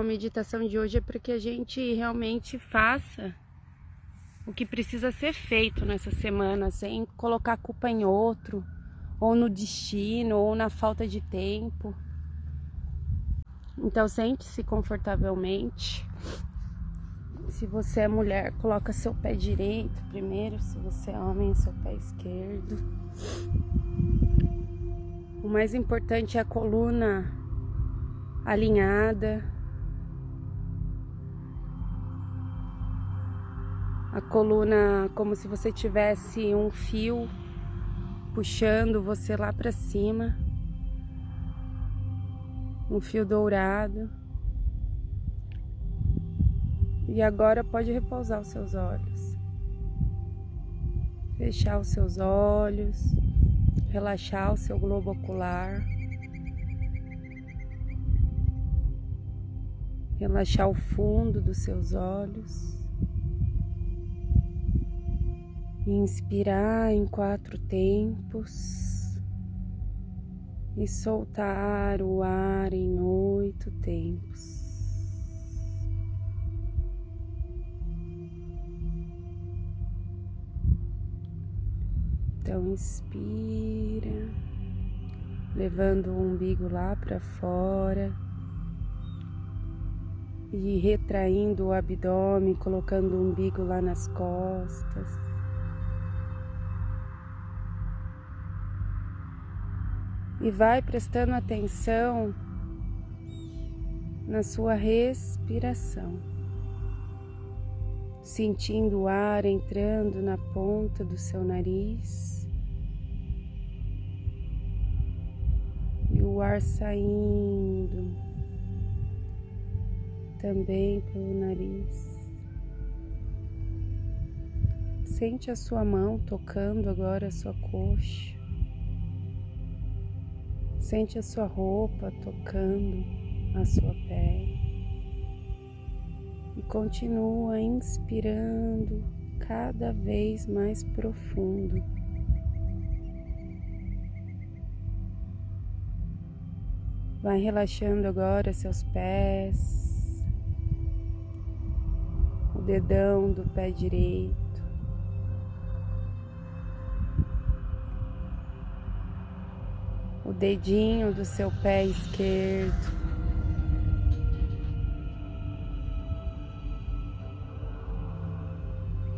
A meditação de hoje é para que a gente realmente faça o que precisa ser feito nessa semana, sem colocar culpa em outro, ou no destino, ou na falta de tempo. Então sente-se confortavelmente. Se você é mulher, coloca seu pé direito primeiro, se você é homem, seu pé esquerdo. O mais importante é a coluna alinhada. A coluna como se você tivesse um fio puxando você lá para cima. Um fio dourado. E agora pode repousar os seus olhos. Fechar os seus olhos, relaxar o seu globo ocular. relaxar o fundo dos seus olhos. Inspirar em quatro tempos e soltar o ar em oito tempos. Então, inspira, levando o umbigo lá para fora e retraindo o abdômen, colocando o umbigo lá nas costas. E vai prestando atenção na sua respiração, sentindo o ar entrando na ponta do seu nariz e o ar saindo também pelo nariz. Sente a sua mão tocando agora a sua coxa. Sente a sua roupa tocando a sua pele. E continua inspirando cada vez mais profundo. Vai relaxando agora seus pés, dedão do pé direito. Dedinho do seu pé esquerdo.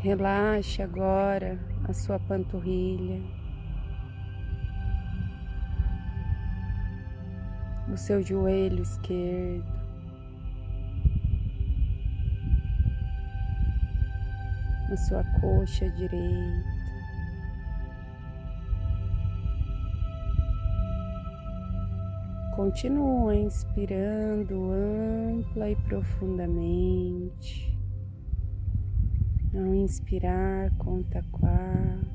Relaxe agora a sua panturrilha, o seu joelho esquerdo. na sua coxa direita. Continua inspirando ampla e profundamente. Ao inspirar, conta quatro.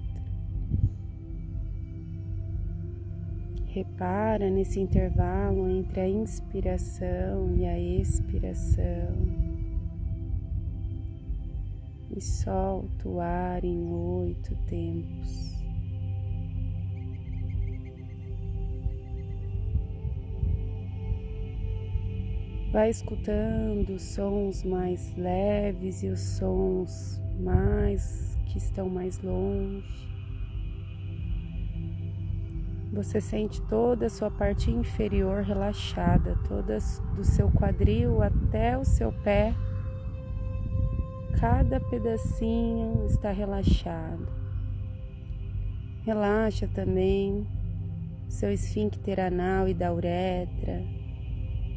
Repara nesse intervalo entre a inspiração e a expiração e solta o ar em oito tempos. Vai escutando os sons mais leves e os sons mais que estão mais longe. Você sente toda a sua parte inferior relaxada, toda do seu quadril até o seu pé Cada pedacinho está relaxado. Relaxa também seu esfíncter anal e da uretra,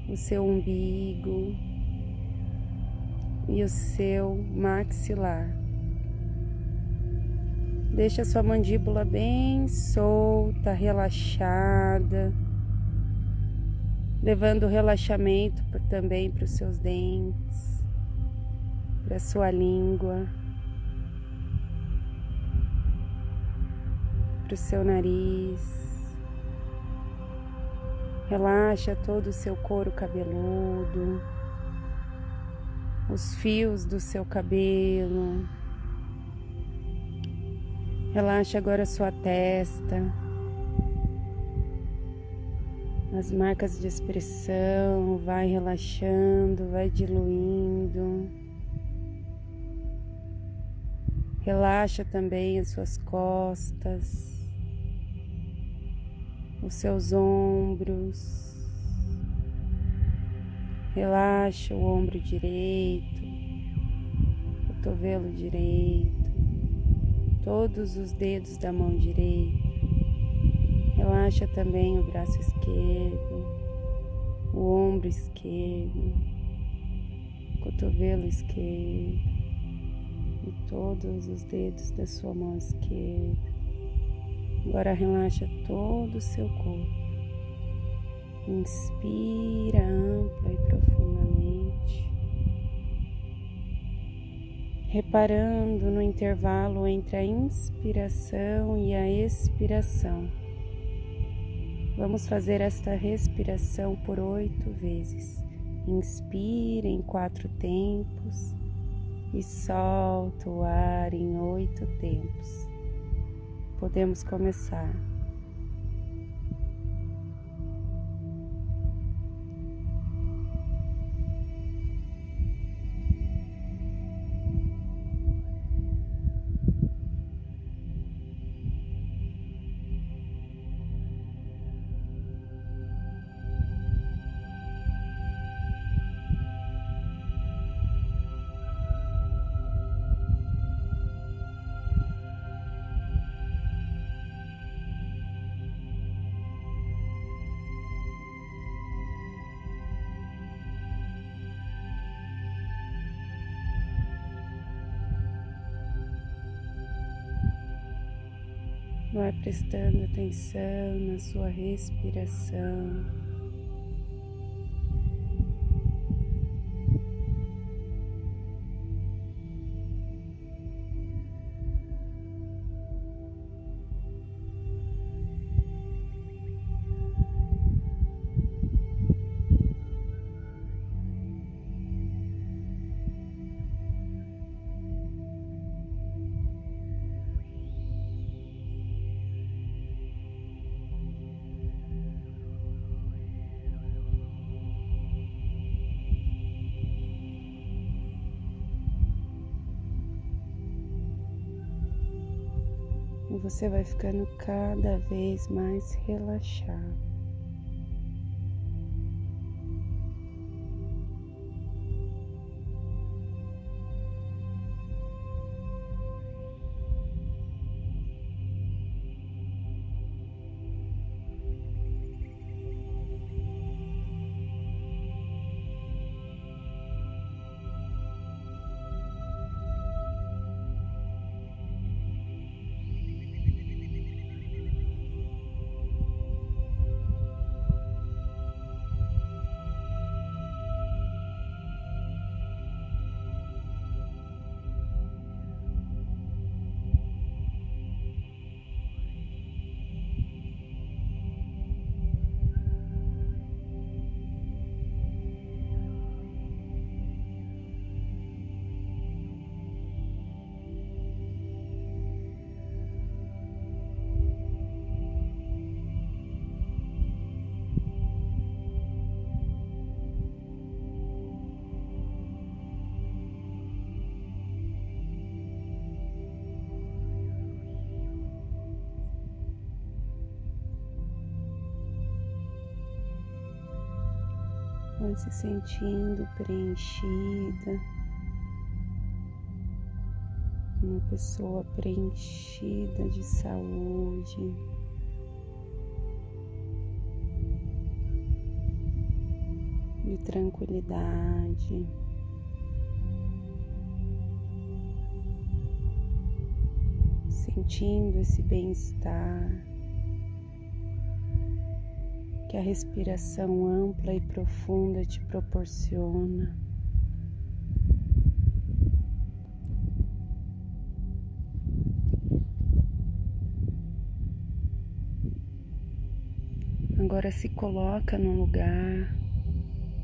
o seu umbigo e o seu maxilar. Deixa sua mandíbula bem solta, relaxada, levando relaxamento também para os seus dentes para sua língua, para o seu nariz. Relaxa todo o seu couro cabeludo, os fios do seu cabelo. Relaxa agora a sua testa, as marcas de expressão, vai relaxando, vai diluindo. Relaxa também as suas costas, os seus ombros. Relaxa o ombro direito, cotovelo direito, todos os dedos da mão direita. Relaxa também o braço esquerdo, o ombro esquerdo, o cotovelo esquerdo e todos os dedos da sua mão esquerda. Agora relaxa todo o seu corpo. Inspira ampla e profundamente, reparando no intervalo entre a inspiração e a expiração. Vamos fazer esta respiração por oito vezes. Inspira em quatro tempos e solta o ar em oito tempos. Podemos começar. Vai prestando atenção na sua respiração. Você vai ficando cada vez mais relaxado. Se sentindo preenchida, uma pessoa preenchida de saúde. De tranquilidade, sentindo esse bem-estar que a respiração ampla e profunda te proporciona. Agora se coloca num lugar,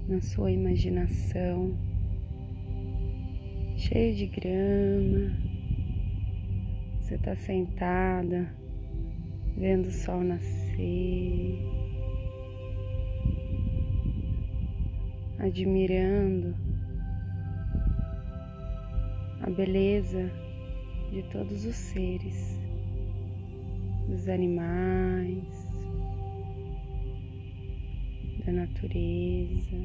na sua imaginação, cheio de grama. Você está sentada, vendo o sol nascer admirando a beleza de todos os seres, dos animais, da natureza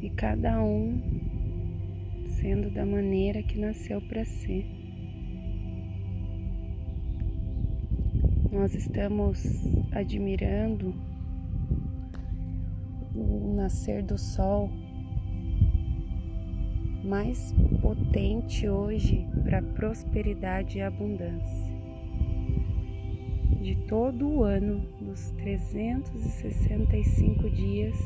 e cada um sendo da maneira que nasceu para ser. Nós estamos admirando o nascer do sol mais potente hoje para prosperidade e abundância. De todo o ano, dos 365 dias,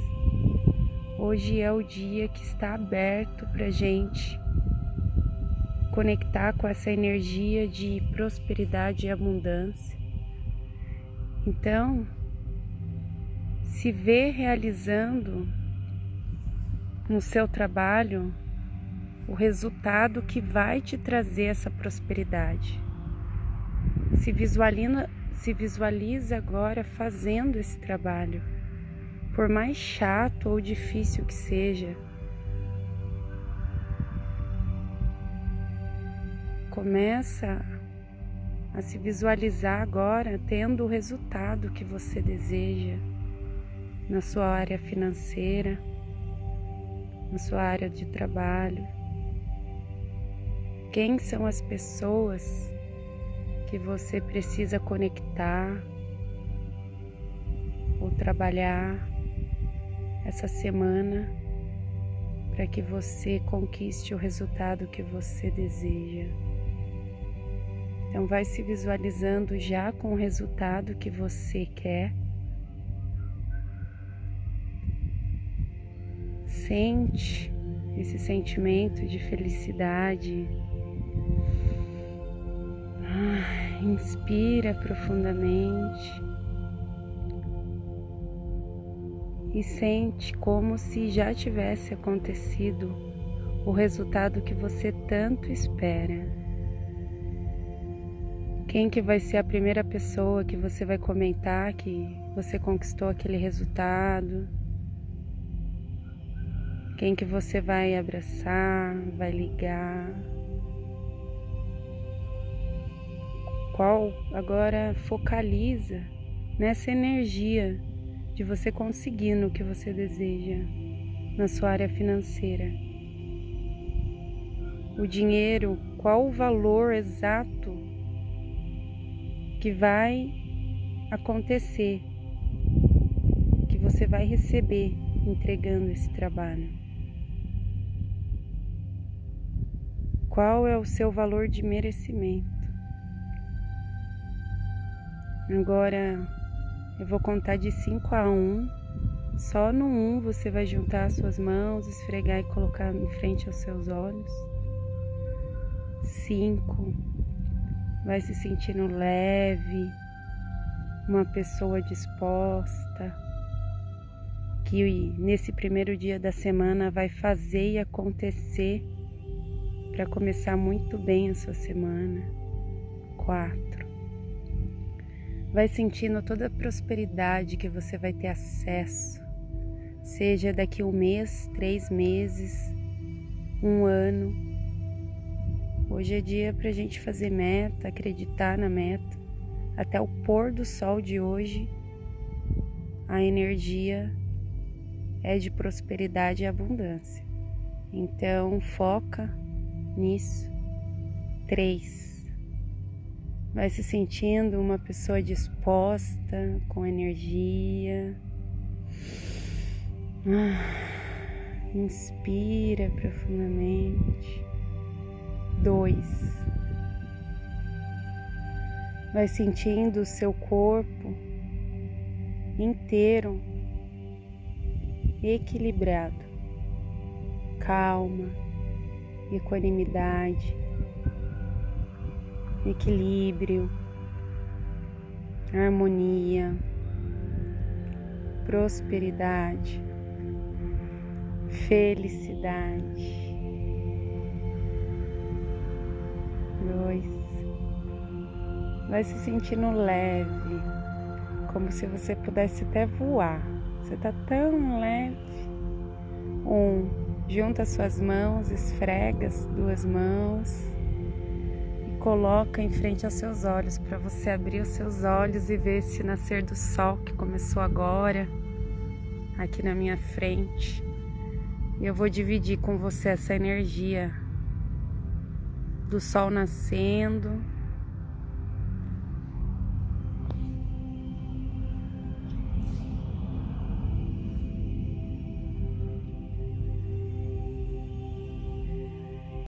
hoje é o dia que está aberto para gente conectar com essa energia de prosperidade e abundância. Então, se vê realizando no seu trabalho o resultado que vai te trazer essa prosperidade. Se visualiza, se visualiza agora fazendo esse trabalho, por mais chato ou difícil que seja. Começa a se visualizar agora tendo o resultado que você deseja na sua área financeira, na sua área de trabalho. Quem são as pessoas que você precisa conectar ou trabalhar essa semana para que você conquiste o resultado que você deseja. Então vai se visualizando já com o resultado que você quer Sente esse sentimento de felicidade. Ah, inspira profundamente e sente como se já tivesse acontecido o resultado que você tanto espera. Quem que vai ser a primeira pessoa que você vai comentar que você conquistou aquele resultado? Quem que você vai abraçar, vai ligar? Qual agora focaliza nessa energia de você conseguir no que você deseja na sua área financeira. O dinheiro, qual o valor exato que vai acontecer, que você vai receber entregando esse trabalho. Qual é o seu valor de merecimento? Agora eu vou contar de 5 a 1. Um. Só no 1 um você vai juntar as suas mãos, esfregar e colocar em frente aos seus olhos. 5. Vai se sentindo leve, uma pessoa disposta, que nesse primeiro dia da semana vai fazer e acontecer para começar muito bem a sua semana. Quatro. Vai sentindo toda a prosperidade que você vai ter acesso, seja daqui um mês, três meses, um ano. Hoje é dia para a gente fazer meta, acreditar na meta. Até o pôr do sol de hoje, a energia é de prosperidade e abundância. Então, foca nisso. Três. Vai se sentindo uma pessoa disposta, com energia. Ah, inspira profundamente. Dois. Vai sentindo o seu corpo inteiro equilibrado, calma equanimidade, equilíbrio, harmonia, prosperidade, felicidade. Dois. Vai se sentindo leve, como se você pudesse até voar, Você tá tão leve. Um, junta suas mãos, esfrega as duas mãos e coloca em frente aos seus olhos para você abrir os seus olhos e ver esse nascer do sol que começou agora aqui na minha frente. E eu vou dividir com você essa energia do sol nascendo